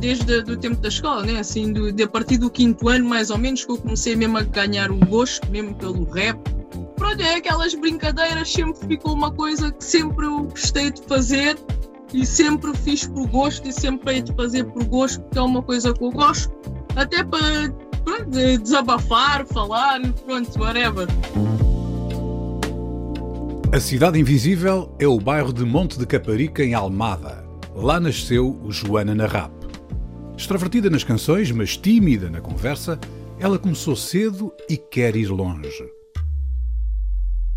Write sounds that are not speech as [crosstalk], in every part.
Desde o tempo da escola, né? Assim, de a partir do quinto ano, mais ou menos, que eu comecei mesmo a ganhar o gosto, mesmo pelo rap. Pronto, é aquelas brincadeiras, sempre ficou uma coisa que sempre eu gostei de fazer e sempre fiz por gosto e sempre hei de fazer por gosto, porque é uma coisa que eu gosto, até para pronto, desabafar, falar, pronto, whatever. A Cidade Invisível é o bairro de Monte de Caparica, em Almada. Lá nasceu o Joana na Rap. Extrovertida nas canções, mas tímida na conversa, ela começou cedo e quer ir longe.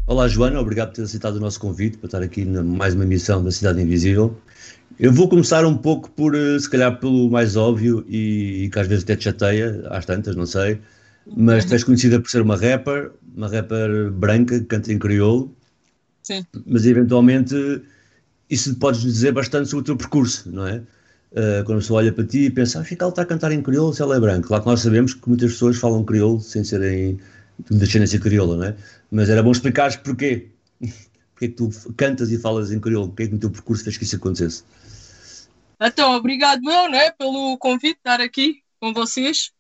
Olá, Joana, obrigado por ter aceitado o nosso convite para estar aqui na mais uma emissão da Cidade Invisível. Eu vou começar um pouco por, eh, se calhar, pelo mais óbvio e, e que às vezes até te chateia, às tantas, não sei, mas tu és conhecida por ser uma rapper, uma rapper branca que canta em crioulo. Sim. Mas eventualmente isso podes dizer bastante sobre o teu percurso, não é? Uh, quando a pessoa olha para ti e pensa, ah, ela está a cantar em crioulo se ela é branca. Claro que nós sabemos que muitas pessoas falam crioulo sem serem de descendência crioula, não é? Mas era bom explicares porquê. [laughs] Porquê que tu cantas e falas em crioulo? Porquê que no teu percurso fez que isso acontecesse? Então, obrigado eu, né, pelo convite de estar aqui com vocês.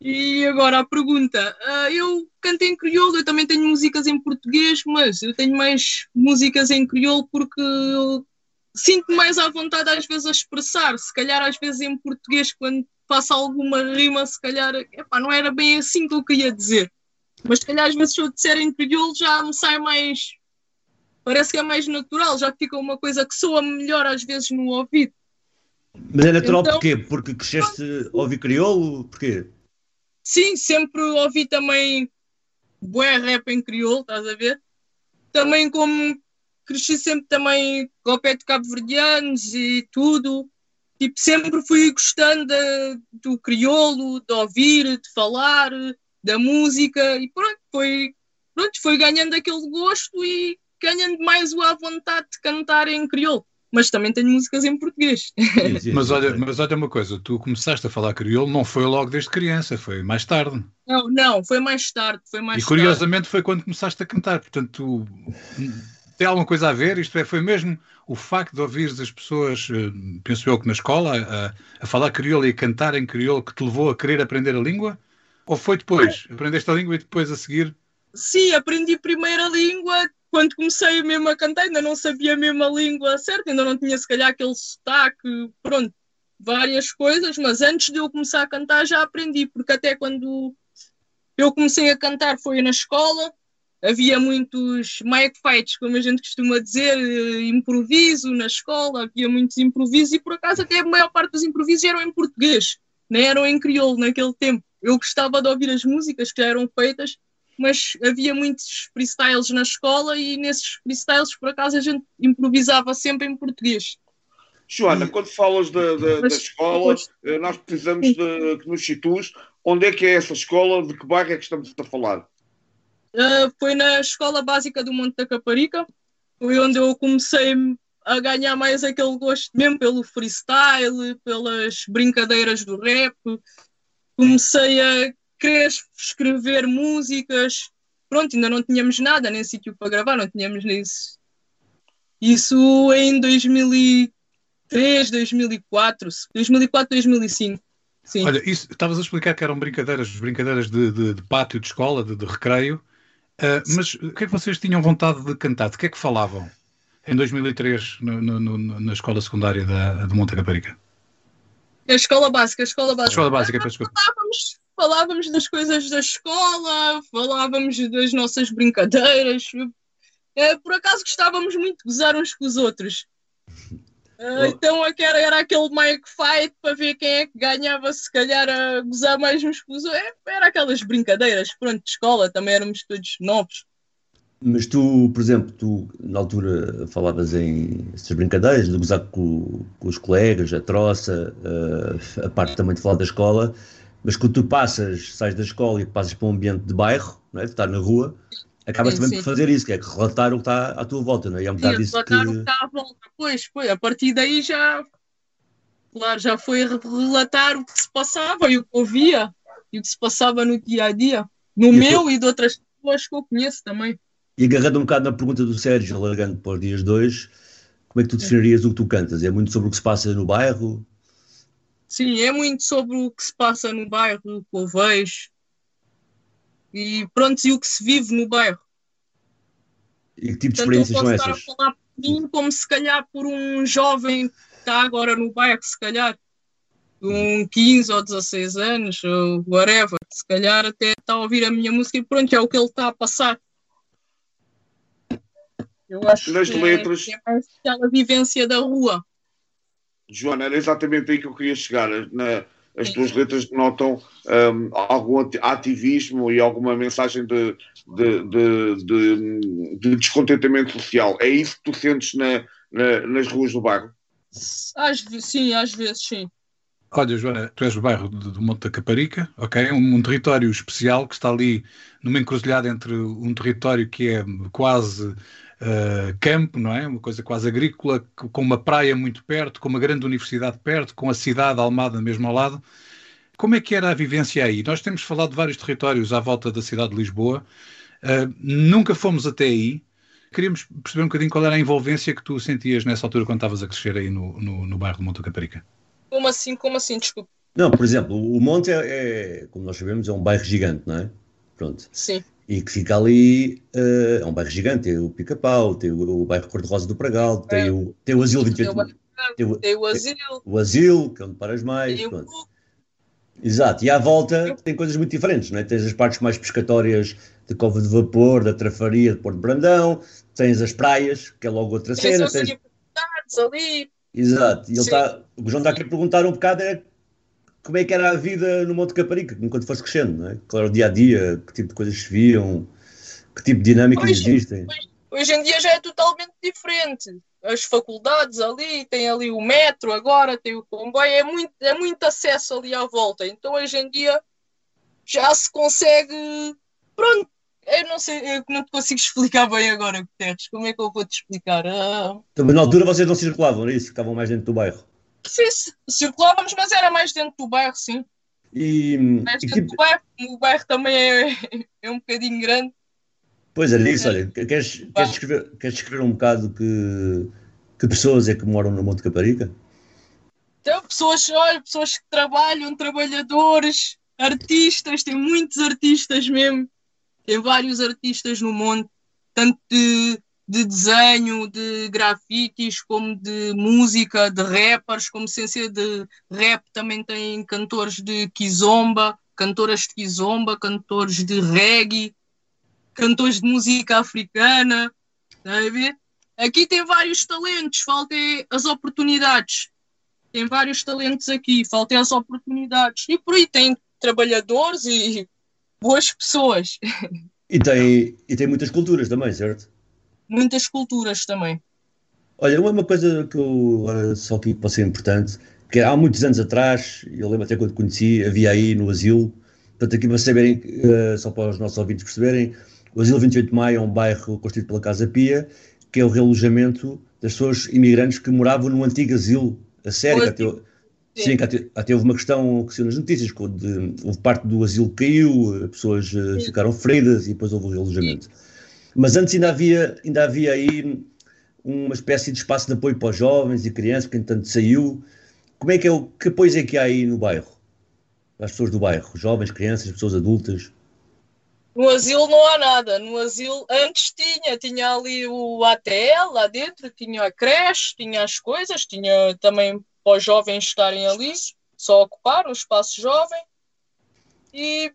E agora a pergunta. Uh, eu canto em crioulo, eu também tenho músicas em português, mas eu tenho mais músicas em crioulo porque eu sinto mais à vontade às vezes a expressar. Se calhar às vezes em português, quando faço alguma rima, se calhar epá, não era bem assim que eu queria dizer. Mas se calhar às vezes se eu disser em crioulo já me sai mais. Parece que é mais natural, já fica uma coisa que soa melhor às vezes no ouvido. Mas é natural então, porquê? Porque cresceste a ouvir crioulo? Porquê? Sim, sempre ouvi também bué rap em crioulo, estás a ver? Também como cresci sempre também com o pé de cabo-verdianos e tudo. Tipo, sempre fui gostando de, do crioulo, de ouvir, de falar, da música e pronto, foi, pronto, foi ganhando aquele gosto e ganhando mais a vontade de cantar em crioulo mas também tenho músicas em português. [laughs] mas, olha, mas olha uma coisa, tu começaste a falar crioulo, não foi logo desde criança, foi mais tarde. Não, não, foi mais tarde. Foi mais e curiosamente tarde. foi quando começaste a cantar, portanto, tu, tem alguma coisa a ver? Isto é, foi mesmo o facto de ouvir as pessoas, eh, penso eu que na escola, a, a falar crioulo e a cantar em crioulo que te levou a querer aprender a língua? Ou foi depois? Aprendeste a língua e depois a seguir? Sim, aprendi primeiro a língua, quando comecei mesmo a cantar, ainda não sabia mesmo a língua certa, ainda não tinha se calhar aquele sotaque, pronto, várias coisas, mas antes de eu começar a cantar já aprendi, porque até quando eu comecei a cantar foi na escola, havia muitos mic fights, como a gente costuma dizer, eh, improviso na escola, havia muitos improvisos e por acaso até a maior parte dos improvisos eram em português, não eram em crioulo naquele tempo. Eu gostava de ouvir as músicas que já eram feitas mas havia muitos freestyles na escola e nesses freestyles, por acaso, a gente improvisava sempre em português. Joana, quando falas da, da, da escola, eh, nós precisamos de, que nos situes onde é que é essa escola, de que bairro é que estamos a falar? Uh, foi na escola básica do Monte da Caparica, foi onde eu comecei a ganhar mais aquele gosto mesmo pelo freestyle, pelas brincadeiras do rap. Comecei a querer escrever músicas. Pronto, ainda não tínhamos nada, nem sítio para gravar, não tínhamos isso. Isso em 2003, 2004, 2004, 2005. Sim. Olha, estavas a explicar que eram brincadeiras, brincadeiras de, de, de pátio de escola, de, de recreio, uh, mas o que é que vocês tinham vontade de cantar? De que é que falavam em 2003 no, no, no, na escola secundária da, de Monte Caparica? A escola básica, a escola básica. A escola básica, Falávamos, falávamos das coisas da escola, falávamos das nossas brincadeiras. É, por acaso gostávamos muito de gozar uns com os outros. Uh, então era, era aquele Mike Fight para ver quem é que ganhava, se calhar a gozar mais uns com os é, Era aquelas brincadeiras, pronto, de escola, também éramos todos novos. Mas tu, por exemplo, tu na altura falavas em essas brincadeiras, de gozar com, com os colegas, a troça, uh, a parte também de falar da escola, mas quando tu passas, sais da escola e passas para um ambiente de bairro, não é? de estar na rua, acabas sim, também sim. por fazer isso, que é relatar o que está à tua volta, não é? E é um bocado sim, isso que... o que está à volta. Pois, pois, a partir daí já, claro, já foi relatar o que se passava e o que ouvia e o que se passava no dia a dia, no e meu tô... e de outras pessoas que eu conheço também. E agarrando um bocado na pergunta do Sérgio, largando para os dias dois, como é que tu definirias o que tu cantas? É muito sobre o que se passa no bairro? Sim, é muito sobre o que se passa no bairro, o que eu vejo, e pronto, e o que se vive no bairro. E que tipo de experiências são essas? Estar a falar por mim como se calhar por um jovem que está agora no bairro, se calhar, com 15 ou 16 anos, ou whatever, se calhar até está a ouvir a minha música e pronto, é o que ele está a passar. Eu acho Nas que letras... é, é mais aquela vivência da rua. Joana, era exatamente aí que eu queria chegar. Na, as tuas letras denotam um, algum ativismo e alguma mensagem de, de, de, de, descontentamento social. É isso que tu sentes na, na, nas ruas do bairro? Às, sim, às vezes sim. Olha, Joana, tu és do bairro do Monte da Caparica, ok? Um, um, território especial que está ali numa encruzilhada entre um território que é quase uh, campo, não é? Uma coisa quase agrícola, com uma praia muito perto, com uma grande universidade perto, com a cidade Almada mesmo ao lado. Como é que era a vivência aí? Nós temos falado de vários territórios à volta da cidade de Lisboa, uh, nunca fomos até aí. Queríamos perceber um bocadinho qual era a envolvência que tu sentias nessa altura quando estavas a crescer aí no, no, no bairro do Monte Caparica. Como assim? Como assim? Desculpa. Não, por exemplo, o Monte é, é, como nós sabemos, é um bairro gigante, não é? Pronto. Sim. E que fica ali, uh, é um bairro gigante, tem o Pica-Pau, tem o, o bairro Cor-de-Rosa do Pragal, tem, é. o, tem o Asilo 28... Tem o, tem o Asilo. O Asilo, que é onde paras mais, tem. O... Exato, e à volta tem coisas muito diferentes, não é? Tens as partes mais pescatórias de Cova de Vapor, da Trafaria, de Porto Brandão, tens as praias, que é logo outra tens cena. Tens ali, Exato. E ele está. O João está aqui a perguntar um bocado é como é que era a vida no Monte Caparica, enquanto fosse crescendo, não é? Era o dia a dia, que tipo de coisas se viam, que tipo de dinâmicas hoje, existem. Hoje, hoje, em dia já é totalmente diferente. As faculdades ali, tem ali o metro agora, tem o comboio, é muito, é muito acesso ali à volta. Então hoje em dia já se consegue. Pronto, eu não sei, eu não te consigo [laughs] explicar bem agora, Guterres. Como é que eu vou te explicar? Ah... Também na altura vocês não circulavam, era isso? Ficavam mais dentro do bairro? Sim, circulávamos, mas era mais dentro do bairro, sim. E, mais e dentro tipo... do bairro, o bairro também é, é um bocadinho grande. Pois é, isso, olha, queres, queres, descrever, queres descrever um bocado que, que pessoas é que moram no Monte Caparica? Então, pessoas, olha, pessoas que trabalham, trabalhadores, artistas, tem muitos artistas mesmo. Tem vários artistas no mundo, tanto de, de desenho, de grafites, como de música, de rappers, como sem ser de rap, também tem cantores de kizomba, cantoras de kizomba, cantores de reggae, cantores de música africana. A ver? Aqui tem vários talentos, faltam as oportunidades. Tem vários talentos aqui, faltam as oportunidades. E por aí tem trabalhadores e boas pessoas. E tem, e tem muitas culturas também, certo? Muitas culturas também. Olha, uma coisa que eu só aqui pode ser importante, que há muitos anos atrás, eu lembro até quando conheci, havia aí no asilo, portanto aqui para saberem, uh, só para os nossos ouvintes perceberem, o Asilo 28 de Maio é um bairro construído pela Casa Pia, que é o realojamento das pessoas imigrantes que moravam no antigo asilo, a sério, até, Sim, até, até, houve uma questão que saiu nas notícias, de, houve parte do asilo que caiu, pessoas uh, ficaram feridas e depois houve o realojamento. Mas antes ainda havia, ainda havia aí uma espécie de espaço de apoio para os jovens e crianças, que entanto saiu. Como é que é o que apoio é que há aí no bairro? As pessoas do bairro, jovens, crianças, pessoas adultas? No asilo não há nada. No asilo antes tinha, tinha ali o ATL lá dentro, tinha a creche, tinha as coisas, tinha também para os jovens estarem ali, só ocupar o espaço jovem. E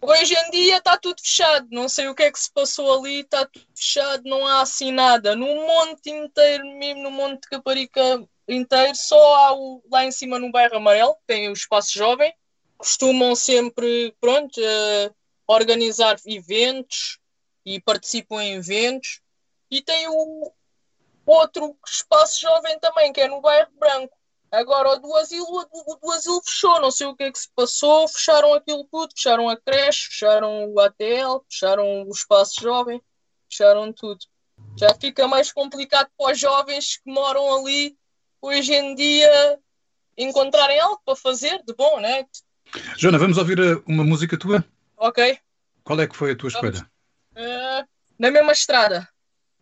Hoje em dia está tudo fechado, não sei o que é que se passou ali, está tudo fechado, não há assim nada. No monte inteiro, mesmo no monte de Caparica inteiro, só há o, lá em cima no bairro Amarelo, tem o espaço jovem, costumam sempre, pronto, uh, organizar eventos e participam em eventos. E tem o outro espaço jovem também, que é no bairro Branco. Agora, o do asilo, o do asilo fechou, não sei o que é que se passou, fecharam aquilo tudo, fecharam a creche, fecharam o ATL, fecharam o espaço jovem, fecharam tudo. Já fica mais complicado para os jovens que moram ali, hoje em dia, encontrarem algo para fazer de bom, né? Joana, vamos ouvir eh, uma música tua? Ok. Qual é que foi a tua escolha? Uh, na mesma estrada.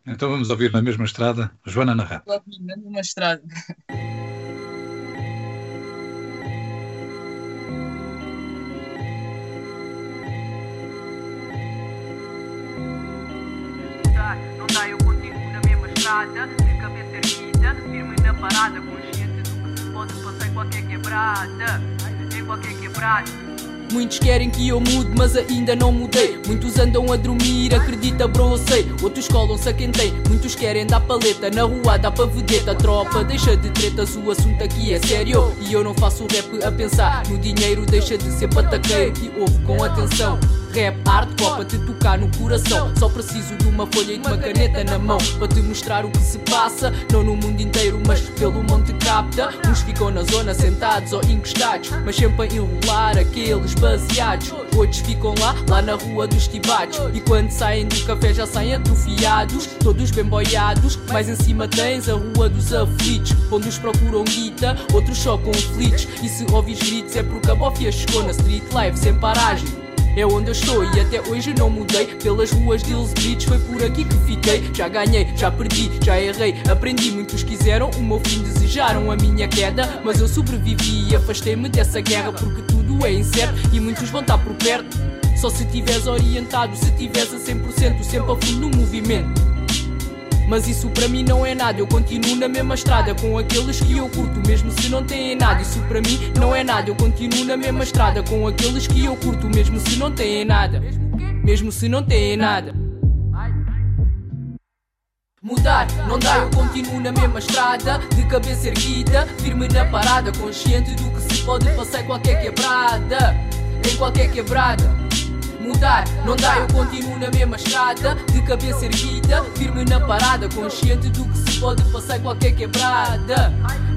Então vamos ouvir na mesma estrada, Joana Narra. Na mesma estrada. [laughs] estrada, de cabeça erguida, firme na parada, consciente do que se pode passar em qualquer quebrada, em qualquer quebrada. Muitos querem que eu mude, mas ainda não mudei. Muitos andam a dormir, acredita, bro, sei. Outros colam-se a quem tem. Muitos querem dar paleta, na rua dá pra vedeta. Tropa, deixa de tretas, o assunto aqui é sério. E eu não faço rap a pensar no dinheiro, deixa de ser pataqueiro. E ouve com atenção. Rap, arte, para te tocar no coração. Só preciso de uma folha e de uma caneta na mão para te mostrar o que se passa. Não no mundo inteiro, mas pelo monte capta. Uns ficam na zona sentados ou encostados, mas sempre a enrolar aqueles baseados. Outros ficam lá, lá na rua dos tibados. E quando saem do café já saem atrofiados, todos bem boiados. Mais em cima tens a rua dos aflitos, onde os procuram guita, outros só conflitos. E se ouvis gritos é porque a bofia chegou na street life sem paragem é onde eu estou e até hoje não mudei. Pelas ruas de Bridge foi por aqui que fiquei. Já ganhei, já perdi, já errei, aprendi. Muitos quiseram o meu fim, desejaram a minha queda. Mas eu sobrevivi e afastei-me dessa guerra porque tudo é incerto e muitos vão estar por perto. Só se tiveres orientado, se tiveres a 100%, sempre a fundo no movimento. Mas isso para mim não é nada, eu continuo na mesma estrada com aqueles que eu curto, mesmo se não têm nada. Isso para mim não é nada, eu continuo na mesma estrada com aqueles que eu curto, mesmo se não têm nada. Mesmo se não têm nada. Mudar não dá, eu continuo na mesma estrada, de cabeça erguida, firme na parada, consciente do que se pode passar em qualquer quebrada, em qualquer quebrada mudar. Não dá, eu continuo na mesma estrada, de cabeça erguida, firme na parada, consciente do que se pode passar em qualquer quebrada.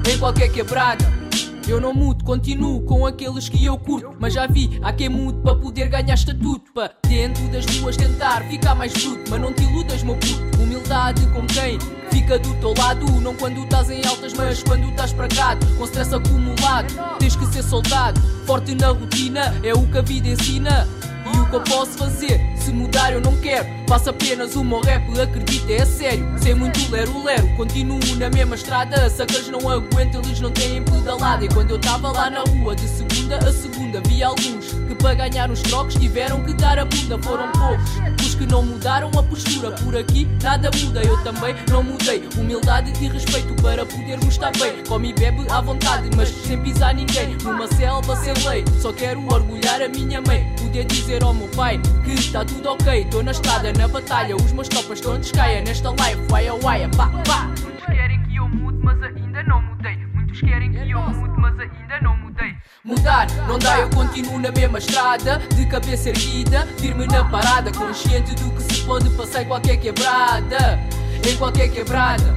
Em qualquer quebrada. Eu não mudo, continuo com aqueles que eu curto. Mas já vi, há quem mude para poder ganhar estatuto. Para dentro das ruas tentar ficar mais bruto. Mas não te iludas, meu puto. Humildade com quem fica do teu lado. Não quando estás em altas, mas quando estás pragado. Com stress acumulado, tens que ser soldado. Forte na rotina, é o que a vida ensina. E o que eu posso fazer? Se mudar eu não quero. Faço apenas o meu rap, acredita, é sério. Sem muito lero-lero, continuo na mesma estrada. Sacas não aguentam, eles não têm pedalada. E quando eu tava lá na rua, de segunda a segunda Vi alguns que para ganhar uns trocos tiveram que dar a bunda. Foram poucos os que não mudaram a postura. Por aqui nada muda, eu também não mudei. Humildade e respeito para podermos estar bem. Come e bebe à vontade, mas sem pisar ninguém. Numa selva sem lei, só quero orgulhar a minha mãe. Poder dizer ao meu pai que está tudo ok. Tô na estrada, na batalha, os meus topas todos caia Nesta live, waia waia, pá pá. Muitos querem que eu mude, mas ainda não mudei. Muitos querem que eu mude, mas ainda não mudei. Mudar não dá, eu continuo na mesma estrada. De cabeça erguida, firme na parada. Consciente do que se pode passar em qualquer quebrada. Em qualquer quebrada.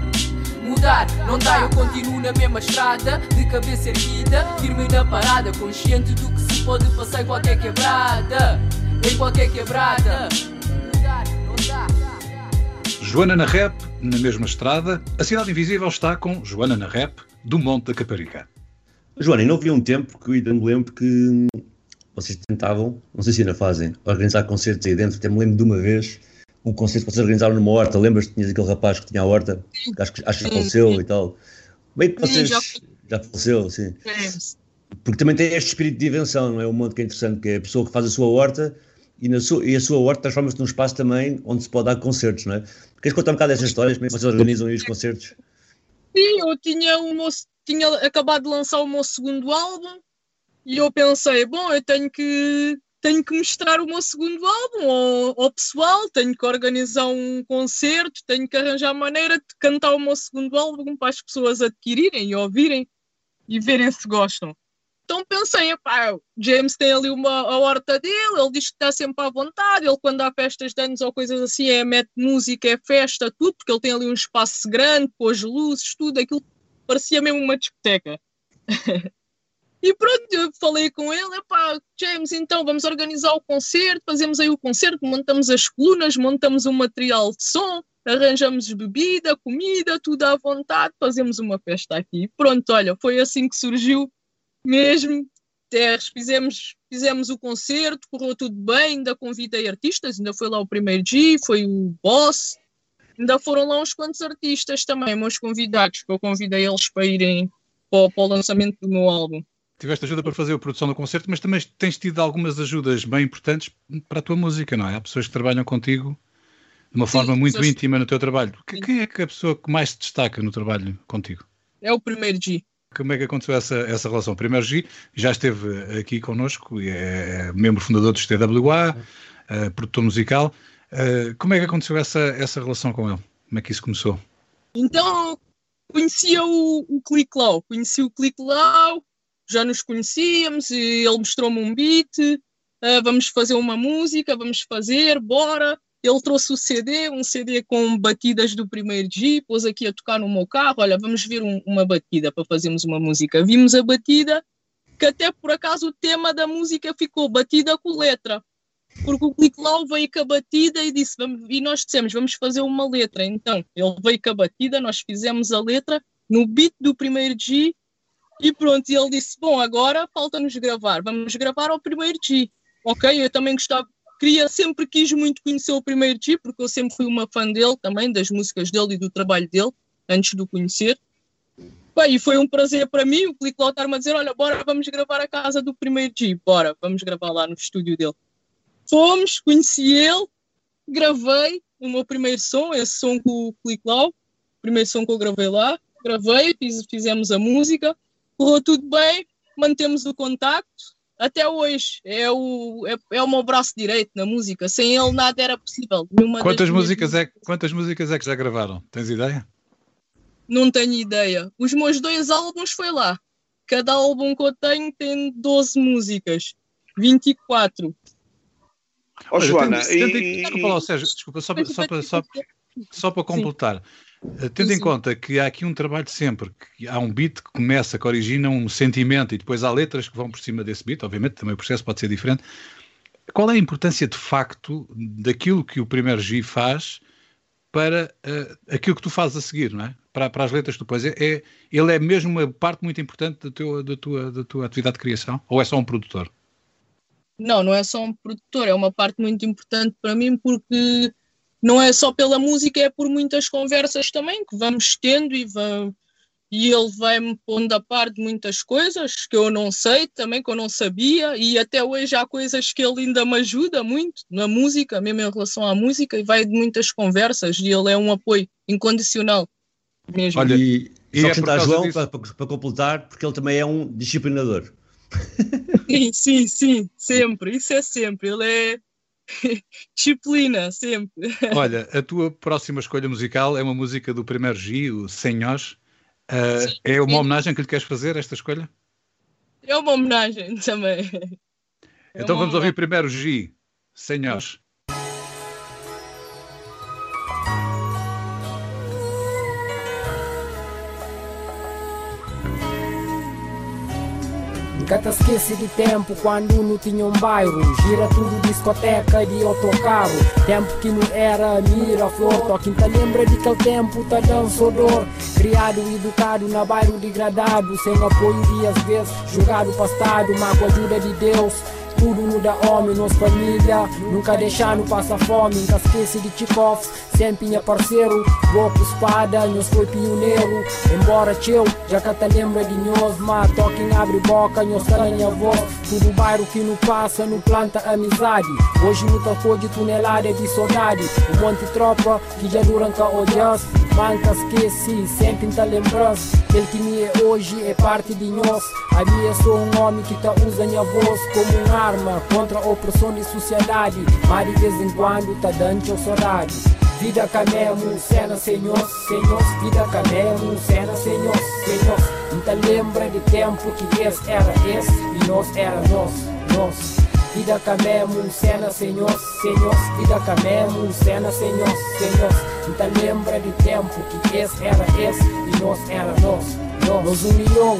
Mudar não dá, eu continuo na mesma estrada. De cabeça erguida, firme na parada. Consciente do que se pode passar em qualquer quebrada Em qualquer quebrada não dá Joana na Rap, na mesma estrada, a Cidade Invisível está com Joana na Rap, do Monte da Caparica. Joana, e não havia um tempo que eu ainda me lembro que vocês tentavam, não sei se ainda fazem, organizar concertos aí dentro. Até me lembro de uma vez um concerto que vocês organizaram numa horta. Lembras que tinhas aquele rapaz que tinha a horta? Que acho que, acho que faleceu e tal. Bem que vocês. já, já faleceu, sim. Porque também tem este espírito de invenção, não é? Um monte que é interessante, que é a pessoa que faz a sua horta e, na sua, e a sua horta transforma-se num espaço também onde se pode dar concertos, não é? Queres contar um bocado dessas histórias? Como é que vocês organizam aí os concertos? Sim, eu tinha, o meu, tinha acabado de lançar o meu segundo álbum e eu pensei, bom, eu tenho que tenho que mostrar o meu segundo álbum ao, ao, pessoal, tenho que organizar um concerto, tenho que arranjar maneira de cantar o meu segundo álbum para as pessoas adquirirem e ouvirem e verem se gostam. Então pensei, pá, James tem ali uma, a horta dele, ele diz que está sempre à vontade, ele quando há festas de anos ou coisas assim, é mete música, é festa, tudo, porque ele tem ali um espaço grande, pôs luzes, tudo, aquilo parecia mesmo uma discoteca. [laughs] E pronto, eu falei com ele, pá, James, então vamos organizar o concerto, fazemos aí o concerto, montamos as colunas, montamos um material de som, arranjamos bebida, comida, tudo à vontade, fazemos uma festa aqui. Pronto, olha, foi assim que surgiu mesmo. Terres, fizemos, fizemos o concerto, correu tudo bem, ainda convidei artistas, ainda foi lá o primeiro G, foi o Boss, ainda foram lá uns quantos artistas também, meus convidados, que eu convidei eles para irem para, para o lançamento do meu álbum tiveste ajuda para fazer a produção do concerto, mas também tens tido algumas ajudas bem importantes para a tua música, não é? Há pessoas que trabalham contigo de uma Sim, forma muito pessoas... íntima no teu trabalho. Quem é que é a pessoa que mais se destaca no trabalho contigo? É o primeiro G. Como é que aconteceu essa, essa relação? Primeiro G já esteve aqui connosco, é membro fundador do TWA, é, produtor musical. É, como é que aconteceu essa, essa relação com ele? Como é que isso começou? Então, conhecia o, o Click Low, conheci o Click Low, já nos conhecíamos e ele mostrou-me um beat, uh, vamos fazer uma música, vamos fazer, bora. Ele trouxe o CD, um CD com batidas do primeiro G, pôs aqui a tocar no meu carro, olha, vamos ver um, uma batida para fazermos uma música. Vimos a batida, que até por acaso o tema da música ficou batida com letra. Porque o Click Law veio com a batida e disse, vamos, e nós dissemos, vamos fazer uma letra. Então, ele veio com a batida, nós fizemos a letra no beat do primeiro G e pronto, ele disse: Bom, agora falta-nos gravar, vamos gravar ao primeiro G. Ok, eu também gostava, queria, sempre quis muito conhecer o primeiro G, porque eu sempre fui uma fã dele também, das músicas dele e do trabalho dele, antes de o conhecer. Bem, e foi um prazer para mim o Click estar-me a dizer: Olha, bora, vamos gravar a casa do primeiro G, bora, vamos gravar lá no estúdio dele. Fomos, conheci ele, gravei o meu primeiro som, esse som com o Click Law, primeiro som que eu gravei lá, gravei, fiz, fizemos a música correu tudo bem, mantemos o contacto até hoje. É o, é, é o meu braço direito na música. Sem ele nada era possível. Quantas músicas, é, quantas músicas é que já gravaram? Tens ideia? Não tenho ideia. Os meus dois álbuns foi lá. Cada álbum que eu tenho tem 12 músicas. 24. Ó, oh, Joana, tenho, e... Desculpa Sérgio, desculpa, só, só, só, só, só para completar. Sim. Eh, tendo em conta que há aqui um trabalho sempre, que há um beat que começa, que origina um sentimento e depois há letras que vão por cima desse beat, obviamente também o processo pode ser diferente. Qual é a importância de facto daquilo que o primeiro G faz para uh, aquilo que tu fazes a seguir, não é? Para, para as letras que tu pões. É, é, ele é mesmo uma parte muito importante da tua, da, tua, da tua atividade de criação? Ou é só um produtor? Não, não é só um produtor, é uma parte muito importante para mim porque não é só pela música, é por muitas conversas também que vamos tendo e, vamos, e ele vai-me pondo a par de muitas coisas que eu não sei também, que eu não sabia, e até hoje há coisas que ele ainda me ajuda muito na música, mesmo em relação à música, e vai de muitas conversas, e ele é um apoio incondicional mesmo. Olha, e, e só é acrescentar João para, para completar, porque ele também é um disciplinador. [laughs] Sim, sim, sim, sempre, isso é sempre. Ele é [laughs] Disciplina, sempre. [laughs] Olha, a tua próxima escolha musical é uma música do primeiro G, o Senhores. Uh, é uma homenagem que lhe queres fazer, esta escolha? É uma homenagem também. É então vamos ouvir primeiro G, Senhores. Te esquece do tempo quando não tinha um bairro. Gira tudo discoteca de autocarro. Tempo que não era mira flor. Toque te lembra de aquele tempo tá dançador Criado e educado na bairro degradado. Sem apoio e às vezes jogado pastado Mas com a ajuda de Deus tudo muda homem, nossa família. Nunca deixar no passa fome Nunca esquece de Tchikov Sempre é parceiro Boca espada, nós foi pioneiro Embora teu, já que te lembra de nós. Mas toquem abre boca, nós caranha voz. Tudo bairro que não passa, não planta amizade. Hoje não tocou de tonelada de saudade. Um monte de tropa que já duranca odias Manca esqueci, sempre tá lembrança Aquele que me é hoje é parte de nós A minha sou um homem que tá usando a voz como um ar arma contra a opressão de sociedade. Mas de vez em quando tá dando saudade. Vida camemo, cena senhor, senhor, vida camemo, cena senhor, senhor. Não lembra de tempo que esse era esse e nós era nós, nós. Vida camemo, cena senhor, senhor, vida camemo, cena senhor, senhor. Não lembra de tempo que esse era esse e nós era nós, nós. Nos união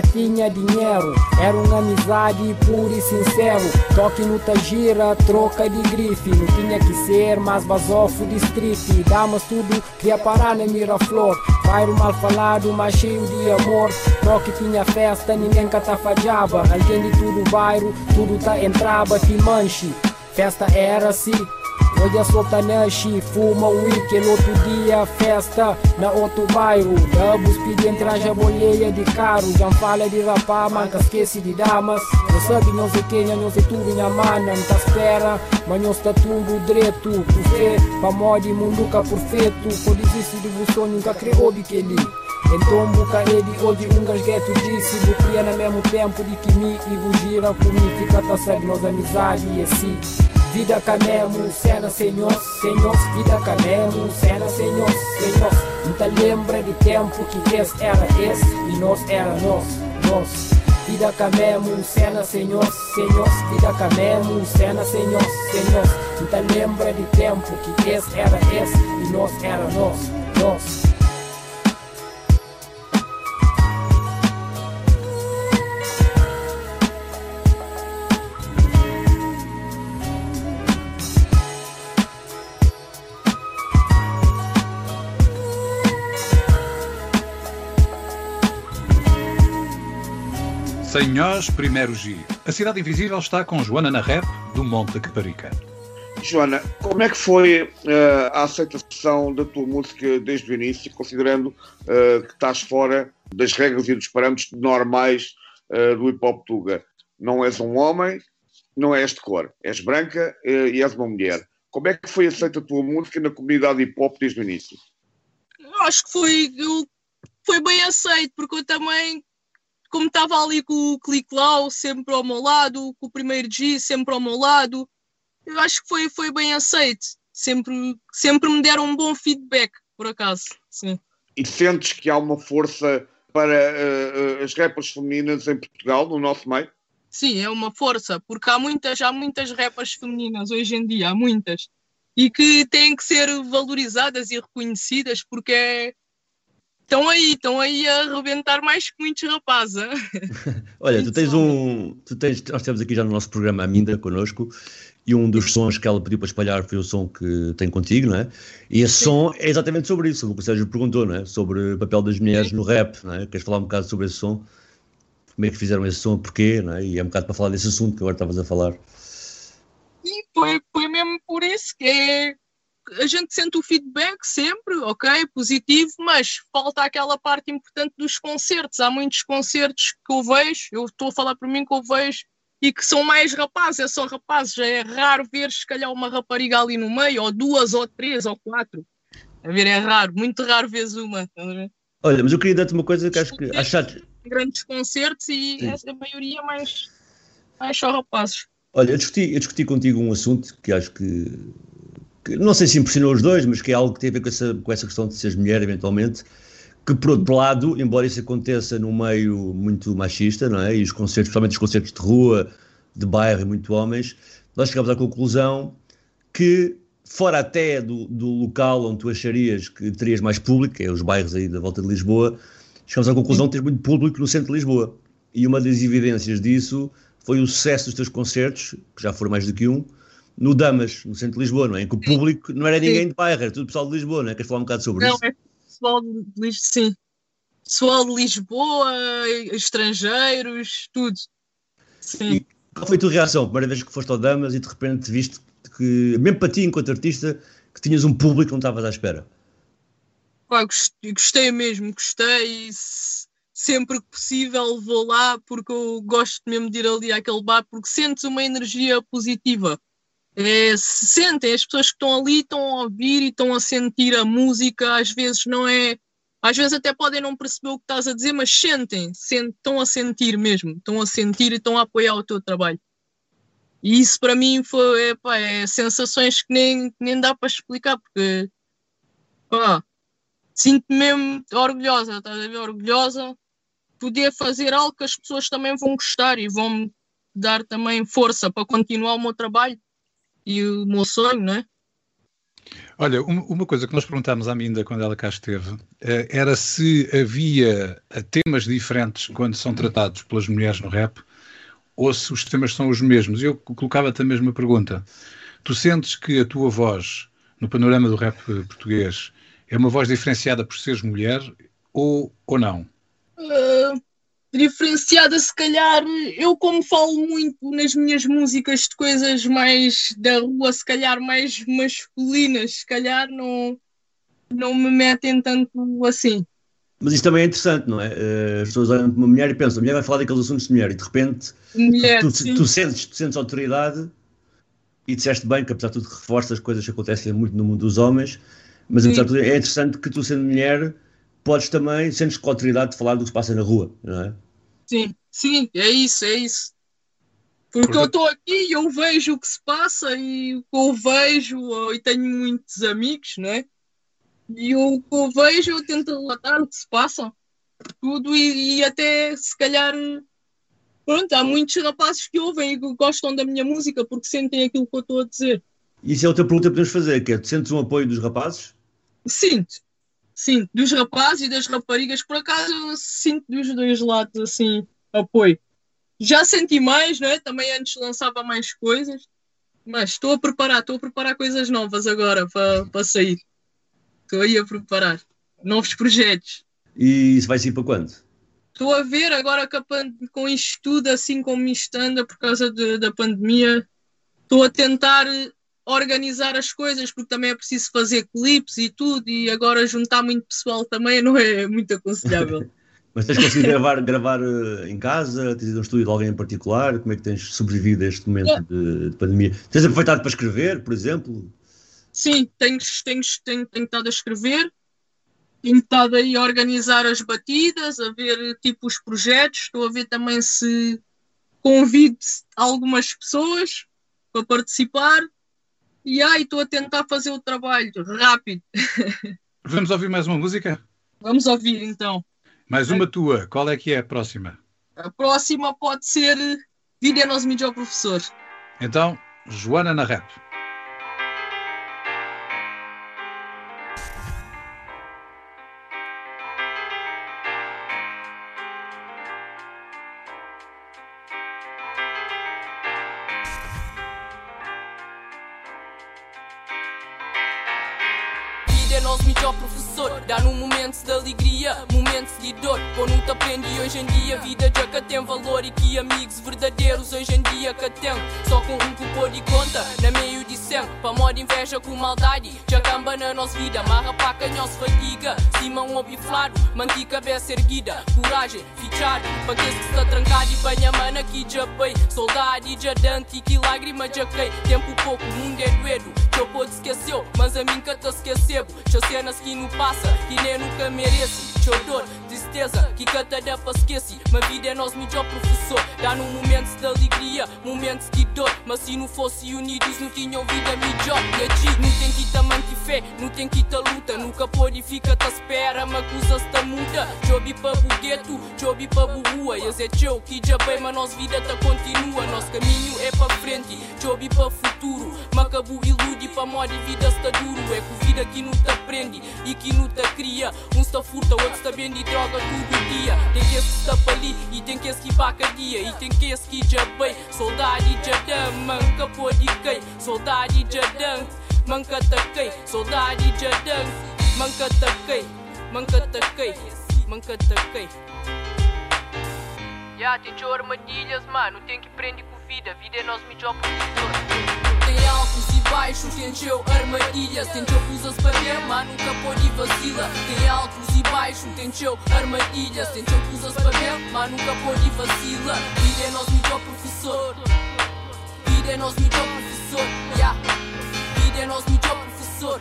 tinha dinheiro, era uma amizade pura e sincero. Toque no Tagira, troca de grife. Não tinha que ser mais basofo de strip. Damas tudo, queria parar na Miraflor. Bairro mal falado, mas cheio de amor. Toque tinha festa, ninguém catafajava. Alguém de tudo bairro, tudo tá entrava, te manche. Festa era assim. Hoje a solta nasce, fuma o weekend, outro dia festa na outro bairro. Dabos pedem traje a boleia de caro, já fala de rapar, manca esquece de damas. Não sabe, não sei quem, não sei tudo, minha mana, não tá espera, mas não está tudo direito. Fé, pra mod, munduca por feito, quando existe de você, nunca criou de que ele. Então buca ele hoje um gasgueto disse Bucria no mesmo tempo de que me e bugira comigo Fica tá sabe nós amizade e assim Vida camemo, cena senhor, senhor, vida camemo, cena senhor, senhor. Nunca lembra de tempo que esse era esse e nós era nós, nós. Vida camemo, cena senhor, senhor, vida camemo, cena senhor, senhor. Nunca lembra de tempo que esse era esse e nós era nós, nós. Senhós Primeiro G. A Cidade Invisível está com Joana na Rap, do Monte da Caparica. Joana, como é que foi uh, a aceitação da tua música desde o início, considerando uh, que estás fora das regras e dos parâmetros normais uh, do hip hop tuga? Não és um homem, não és de cor, és branca e és uma mulher. Como é que foi aceita a tua música na comunidade hip hop desde o início? Acho que foi, foi bem aceito, porque eu também como estava ali com o Click Lau sempre ao meu lado, com o primeiro G sempre ao meu lado, eu acho que foi, foi bem aceito. Sempre, sempre me deram um bom feedback, por acaso. Sim. E sentes que há uma força para uh, as rappers femininas em Portugal, no nosso meio? Sim, é uma força, porque há muitas, há muitas rappers femininas hoje em dia, há muitas. E que têm que ser valorizadas e reconhecidas porque é, estão aí, estão aí a arrebentar mais que muitos rapazes. [laughs] Olha, tu tens um. Tu tens, nós temos aqui já no nosso programa a Minda connosco e um dos sons que ela pediu para espalhar foi o som que tem contigo, não é? E esse Sim. som é exatamente sobre isso, o que o Sérgio perguntou, não é? Sobre o papel das mulheres Sim. no rap, não é? Queres falar um bocado sobre esse som? Como é que fizeram esse som, porquê, não é? E é um bocado para falar desse assunto que agora estavas a falar. E foi, foi mesmo por isso que é a gente sente o feedback sempre, ok, positivo, mas falta aquela parte importante dos concertos. Há muitos concertos que eu vejo, eu estou a falar por mim que eu vejo, e que são mais rapazes, é só rapazes. Já é raro ver, se calhar, uma rapariga ali no meio, ou duas, ou três, ou quatro. A ver, é raro, muito raro vês uma. Olha, mas eu queria dar-te uma coisa que acho que. Achaste... Grandes concertos e a maioria mais, mais só rapazes. Olha, eu discuti, eu discuti contigo um assunto que acho que que não sei se impressionou os dois, mas que é algo que tem a ver com essa, com essa questão de seres mulher, eventualmente, que por outro lado, embora isso aconteça num meio muito machista, não é? E os concertos, principalmente os concertos de rua, de bairro e muito homens, nós chegamos à conclusão que, fora até do, do local onde tu acharias que terias mais público, que é os bairros aí da volta de Lisboa, chegamos à conclusão que tens muito público no centro de Lisboa. E uma das evidências disso foi o sucesso dos teus concertos, que já foram mais do que um, no Damas, no centro de Lisboa, não é? Em que o público não era ninguém de bairro, era tudo pessoal de Lisboa, não é? Queres falar um bocado sobre não, isso? Não, é pessoal de Lisboa, sim. Pessoal de Lisboa, estrangeiros, tudo. Sim. E qual foi a tua reação? Primeira vez que foste ao Damas e de repente viste que, mesmo para ti, enquanto artista, que tinhas um público que não estavas à espera? Pá, gostei, gostei mesmo, gostei. Sempre que possível vou lá porque eu gosto mesmo de ir ali àquele bar porque sentes uma energia positiva é, se sentem, as pessoas que estão ali estão a ouvir e estão a sentir a música, às vezes não é, às vezes até podem não perceber o que estás a dizer, mas sentem, sentem estão a sentir mesmo, estão a sentir e estão a apoiar o teu trabalho. E isso para mim foi é sensações que nem, nem dá para explicar, porque sinto-me mesmo orgulhosa, estás a ver? Orgulhosa poder fazer algo que as pessoas também vão gostar e vão me dar também força para continuar o meu trabalho e o meu sonho, não é? Olha, uma, coisa que nós perguntámos à Minda quando ela cá esteve eh, era se havia eh, temas diferentes quando são tratados pelas mulheres no rap ou se os temas são os mesmos. Eu colocava-te a mesma pergunta. Tu sentes que a tua voz no panorama do rap português é uma voz diferenciada por seres mulher ou, ou não? Uh, diferenciada, se calhar, eu como falo muito nas minhas músicas de coisas mais da rua, se calhar mais masculinas, se calhar não, não me metem tanto assim. Mas isso também é interessante, não é? Uh, as pessoas olham para uma mulher e pensam, a mulher vai falar daqueles assuntos de mulher, e de repente Mulher, tu, tu, sentes, tu sentes autoridade e disseste bem que apesar de tudo reforça as coisas que acontecem muito no mundo dos homens, mas apesar de tudo é interessante que tu sendo mulher podes também, sentes com autoridade de falar do que se passa na rua, não é? Sim, sim, é isso, é isso. Porque Porque- eu estou aqui e eu vejo o que se passa e o que eu vejo, e tenho muitos amigos, não é? E o que eu vejo, eu tento relatar o que se passa, tudo, e, e até se calhar, pronto, há muitos rapazes que ouvem e que gostam da minha música porque sentem aquilo que eu estou a dizer. Isso é outra pergunta que podemos fazer, que é, tu sentes um apoio dos rapazes? Sinto, sinto, dos rapazes e das raparigas, por acaso sinto dos dois lados assim, apoio. Já senti mais, não é? Também antes lançava mais coisas, mas estou a preparar, estou a preparar coisas novas agora para para sair. Estou aí a preparar novos projetos. E isso vai ser para quando? Estou a ver agora com isto tudo, assim como isto anda por causa de- da pandemia, estou a tentar organizar as coisas, porque também é preciso fazer clipes e tudo, e agora juntar muito pessoal também não é muito aconselhável. [laughs] Mas tens conseguido gravar, gravar eh, em casa? Tens ido a um estúdio de alguém em particular? Como é que tens sobrevivido a este momento de, de pandemia? Tens aproveitado para escrever, por exemplo? Sim, tenho, tenho, tenho, tenho estado a escrever, tenho estado aí a organizar as batidas, a ver tipo os projetos, estou a ver também se convido algumas pessoas para participar e aí estou a tentar fazer o trabalho rápido. [laughs] Vamos ouvir mais uma música? Vamos ouvir então. Mais uma tua. Qual é que é a próxima? A próxima pode ser Vida nos Melhor Professor. Então, Joana na rap. Inveja com maldade. Já camba na nossa vida Marra para canhoço fadiga Cima um obiflado Manti cabeça erguida. Coragem, fichado Para que se está trancado. E banha mana aqui já bem Saudade já dante e que lágrima já cai Tempo pouco, mundo é Que eu pode esqueceu Mas a mim que te esquecebo. Deixa cenas que não passa Que nem nunca merece Deixa dor, tristeza Que cata dá para esquecer Mas vida é nosso melhor professor Dá num momentos de alegria Momentos de dor Mas se não fosse unidos Não tinham vida melhor E a ti não tem que te manter fé Não tem que te luta Nunca pode ficar te espera Mas coisas te muda Jobi para bugueto Jobi para rua E é teu que já bem Mas nossa vida te continua Nosso caminho é para frente Jobi para futuro Macabu ilude para moda e vida está duro É com vida que não te aprende e que não te cria Um está furta, outro está bem de droga todo dia Tem que esse está para ali e tem que esse que vaca dia E tem que já bem Saudade dá, manca pode quem Saudade dá, manca taquei Saudade dá, manca taquei Manca taquei, manca taquei Já tem de armadilhas, mano Tem que prender com vida, vida é nosso melhor professor tem altos e baixos, teu armadilhas Tem teu usas para ver, mas nunca pode vacila. Tem altos e baixos, teu armadilhas Tem teu usas para ver, mas nunca pode vacila. Vida é nosso melhor professor. Vida é nosso melhor professor yeah. Vida é nosso melhor professor.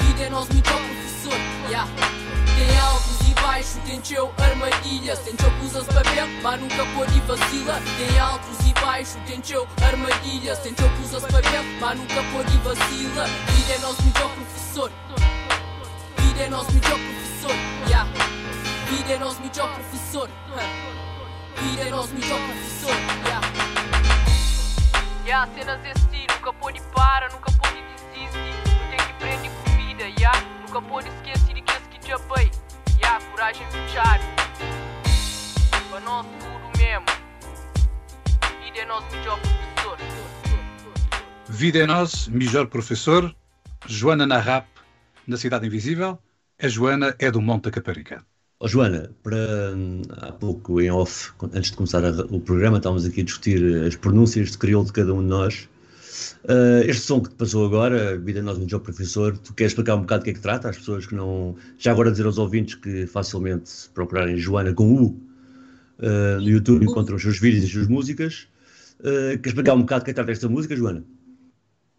Vida é nosso melhor professor e baixos tem teu armadilha Tem teu que usas papel, mas nunca pôr e vacila Tem altos e baixo, tem teu armadilha Tem teu que usas papel, mas nunca pôr e vacila Vida é nosso melhor professor. Vida é nosso melhor professor. Yeah. Vida é nosso melhor professor. Vida é nosso melhor professor. Yeah. Yeah, cenas desse tipo, nunca pode para, nunca pode desistir. Tem que prender com vida, yeah. Nunca pode esquecer que esse que já bem Coragem fechar Para nós tudo mesmo Vida é nosso melhor professor Vida é nós, melhor professor, Joana Narrap, na Cidade Invisível. A Joana é do Monte da Caparica. Oh, Joana, para hum, há pouco em off, antes de começar a- o programa, estávamos aqui a discutir as pronúncias de crioulo de cada um de nós. Ah, este som que te passou agora, Vida Nós Melhor Professor, tu queres explicar um bocado do que é que trata? Às pessoas que não. Já agora dizer aos ouvintes que facilmente procurarem Joana com U ah, no YouTube encontram os seus vídeos e as suas músicas. Ah, queres explicar um bocado do que é que trata esta música, Joana?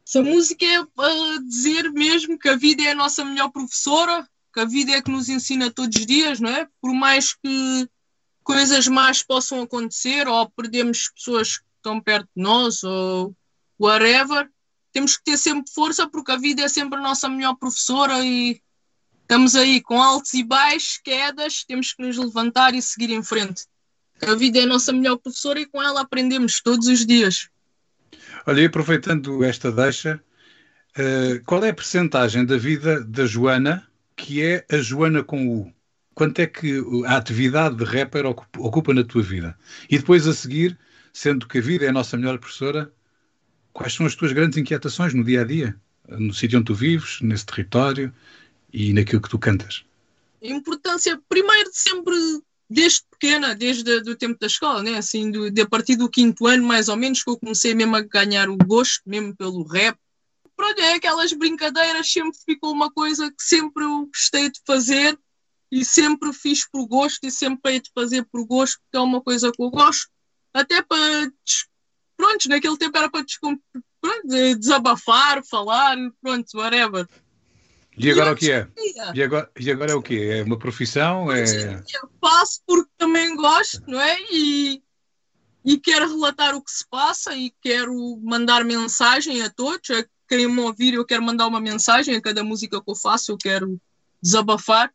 Essa música é para dizer mesmo que a vida é a nossa melhor professora, que a vida é que nos ensina todos os dias, não é? Por mais que coisas más possam acontecer, ou perdemos pessoas que estão perto de nós, ou whatever, temos que ter sempre força, porque a vida é sempre a nossa melhor professora e estamos aí com altos e baixos, quedas, temos que nos levantar e seguir em frente. A vida é a nossa melhor professora e com ela aprendemos todos os dias. Olha, e aproveitando esta deixa, eh, qual é a percentagem da vida da Joana que é a Joana com U? Quanto é que a atividade de rapper ocupa, ocupa na tua vida? E depois a seguir, sendo que a vida é a nossa melhor professora, quais são as tuas grandes inquietações no dia a dia? No sítio onde tu vives, nesse território e naquilo que tu cantas? importância, primeiro, de sempre, desde pequena, desde o tempo da escola, né? assim, do, de a partir do quinto ano, mais ou menos, que eu comecei mesmo a ganhar o gosto, mesmo pelo rap. Pronto, é aquelas brincadeiras, sempre ficou uma coisa que sempre eu gostei de fazer e sempre fiz por gosto e sempre hei de fazer por gosto, porque é uma coisa que eu gosto, até para, pronto, naquele tempo era para descom- pronto, desabafar, falar, pronto, whatever. E agora o que é? E agora, e agora é o quê? É uma profissão? É... Eu faço porque também gosto, não é? E, e quero relatar o que se passa e quero mandar mensagem a todos. A quem me ouvir, eu quero mandar uma mensagem a cada música que eu faço, eu quero desabafar.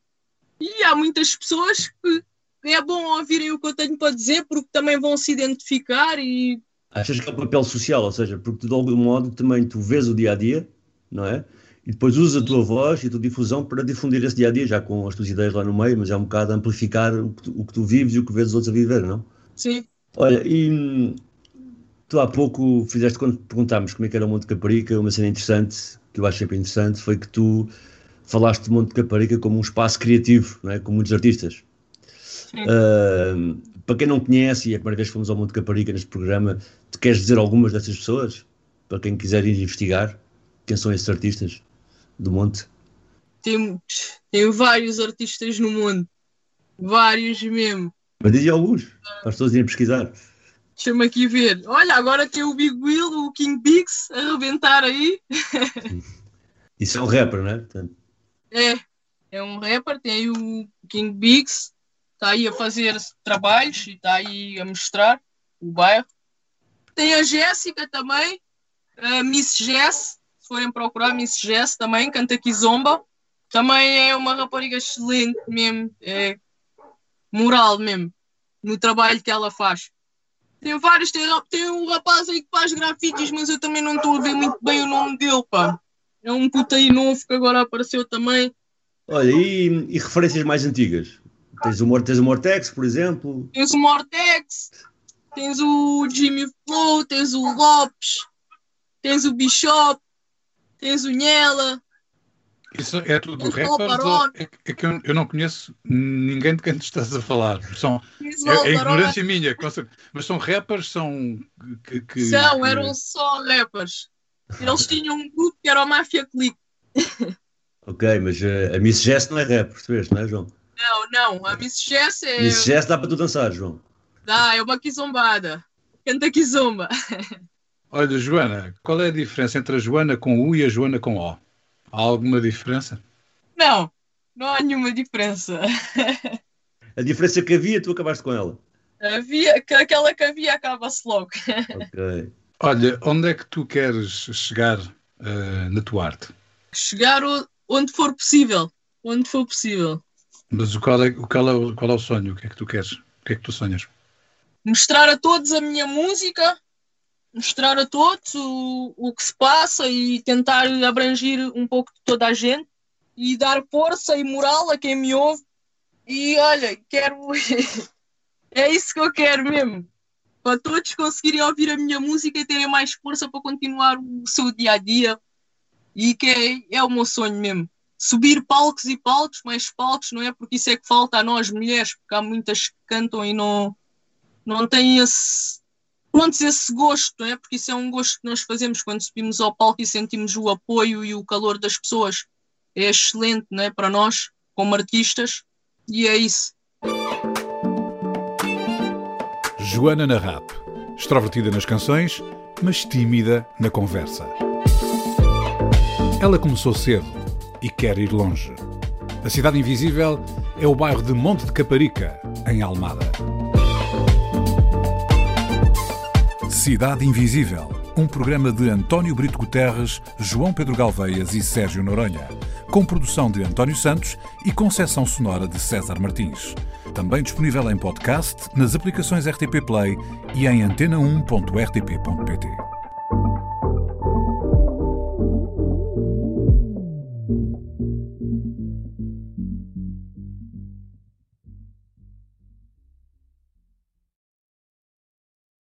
E há muitas pessoas que é bom ouvirem o que eu tenho para dizer porque também vão se identificar e Achas que é o papel social, ou seja, porque de algum modo também tu vês o dia a dia, não é? E depois usas a tua voz e a tua difusão para difundir esse dia a dia, já com as tuas ideias lá no meio, mas é um bocado amplificar o que tu, o que tu vives e o que vês os outros a viver, não? sim, Olha, e tu há pouco fizeste, quando perguntámos como é que era o Monte de Caparica, uma cena interessante, que eu acho sempre interessante, foi que tu falaste do Monte de Caparica como um espaço criativo, não é? Com muitos artistas. Sim. Para quem não conhece, e é a primeira vez que fomos ao Monte Caparica neste programa, tu queres dizer algumas dessas pessoas? Para quem quiser ir investigar, quem são esses artistas do Monte? tem, tem vários artistas no mundo, vários mesmo. Mas diz alguns, para as pessoas irem pesquisar. Deixa-me aqui ver. Olha, agora tem o Big Will, o King Bigs a arrebentar aí. Isso é um rapper, não é? Portanto, É, é um rapper, tem aí o King Bigs, está aí a fazer trabalhos e está aí a mostrar o bairro. Tem a Jéssica também, a Miss Jess, se forem procurar, Miss Jess também, canta Kizomba. Também é uma rapariga excelente mesmo, é moral mesmo, no trabalho que ela faz. Tem vários, tem, tem um rapaz aí que faz grafites, mas eu também não estou a ver muito bem o nome dele, pá. É um puta aí novo que agora apareceu também. Olha, e, e referências mais antigas? Tens o, tens o Mortex, por exemplo. Tens o Mortex, tens o Jimmy Flow, tens o Lopes, tens o Bishop, tens o Nhela. Isso é tudo rappers? Ou É, é que eu, eu não conheço ninguém de quem tu estás a falar. São, é, é ignorância minha, mas são rappers, são que, que- São, que- eram só rappers. Eles tinham um grupo que era o Mafia Clique. Ok, mas eh, a Miss Jess não é rap, percebeste, não é, João? Não, não, a Miss Jess é, Miss Jess dá para tu dançar, João. dá, é uma quizombada. Canta quizomba. [laughs] Olha, Joana, qual é a diferença entre a Joana com U e a Joana com O? Há alguma diferença? Não, não há nenhuma diferença. [laughs] A diferença que havia, tu acabaste com ela. Havia, que aquela que havia acaba-se logo. [laughs] Ok. Olha, onde é que tu queres chegar uh, na tua arte? Chegar onde for possível. Onde for possível. Mas qual é, qual, é, qual é o sonho? O que é que tu queres? O que é que tu sonhas? Mostrar a todos a minha música, mostrar a todos o, o que se passa e tentar abranger um pouco de toda a gente e dar força e moral a quem me ouve. E olha, quero. [laughs] é isso que eu quero mesmo. Para todos conseguirem ouvir a minha música e terem mais força para continuar o seu dia a dia. E que é, é o meu sonho mesmo. Subir palcos e palcos, mais palcos, não é? Porque isso é que falta a nós mulheres, porque há muitas que cantam e não, não têm esse, pronto, esse gosto, não é? Porque isso é um gosto que nós fazemos quando subimos ao palco e sentimos o apoio e o calor das pessoas. É excelente, não é? Para nós, como artistas, e é isso. Joana na rap, extrovertida nas canções, mas tímida na conversa. Ela começou cedo e quer ir longe. A Cidade Invisível é o bairro de Monte de Caparica, em Almada. Cidade Invisível, um programa de António Brito Guterres, João Pedro Galveias e Sérgio Noronha, com produção de António Santos e concessão sonora de César Martins. Também disponível em podcast, nas aplicações RTP Play e em antena1.rtp.pt.